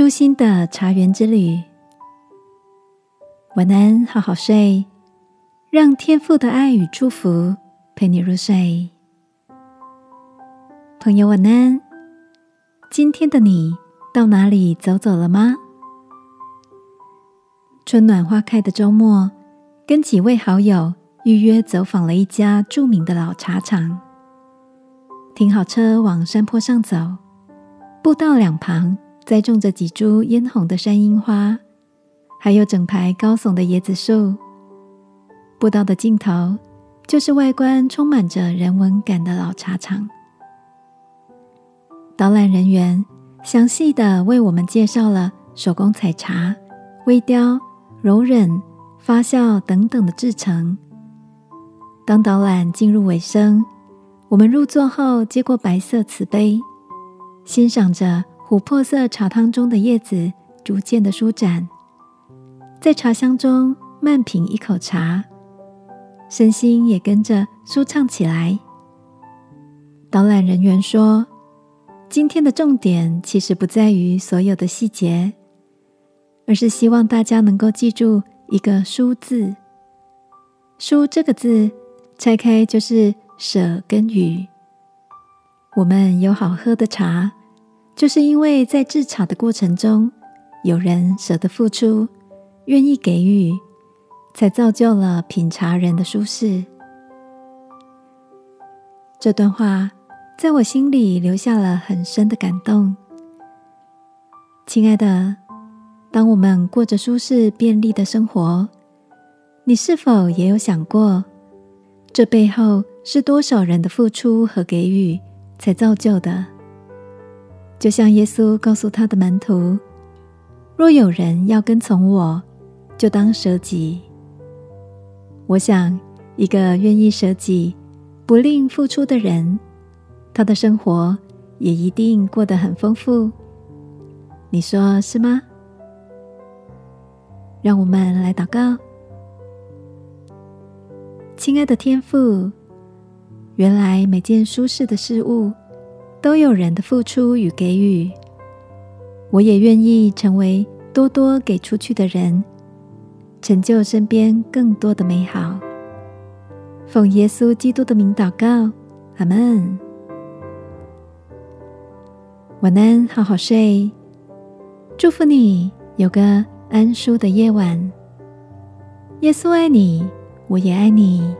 舒心的茶园之旅。晚安，好好睡，让天父的爱与祝福陪你入睡。朋友，晚安。今天的你到哪里走走了吗？春暖花开的周末，跟几位好友预约走访了一家著名的老茶厂。停好车，往山坡上走，步道两旁栽种着几株嫣红的山樱花，还有整排高耸的椰子树。步道的尽头，就是外观充满着人文感的老茶厂。导览人员详细的为我们介绍了手工采茶、微雕、柔忍、发酵等等的制成。当导览进入尾声。我们入座后，接过白色瓷杯，欣赏着琥珀色茶汤中的叶子逐渐的舒展，在茶香中慢品一口茶，身心也跟着舒畅起来。导览人员说：“今天的重点其实不在于所有的细节，而是希望大家能够记住一个‘舒’字。‘舒’这个字拆开就是。”舍跟予，我们有好喝的茶，就是因为在制茶的过程中，有人舍得付出，愿意给予，才造就了品茶人的舒适。这段话在我心里留下了很深的感动。亲爱的，当我们过着舒适便利的生活，你是否也有想过，这背后？是多少人的付出和给予才造就的？就像耶稣告诉他的门徒：“若有人要跟从我，就当舍己。”我想，一个愿意舍己、不吝付出的人，他的生活也一定过得很丰富。你说是吗？让我们来祷告，亲爱的天父。原来每件舒适的事物都有人的付出与给予，我也愿意成为多多给出去的人，成就身边更多的美好。奉耶稣基督的名祷告，阿门。晚安，好好睡，祝福你有个安舒的夜晚。耶稣爱你，我也爱你。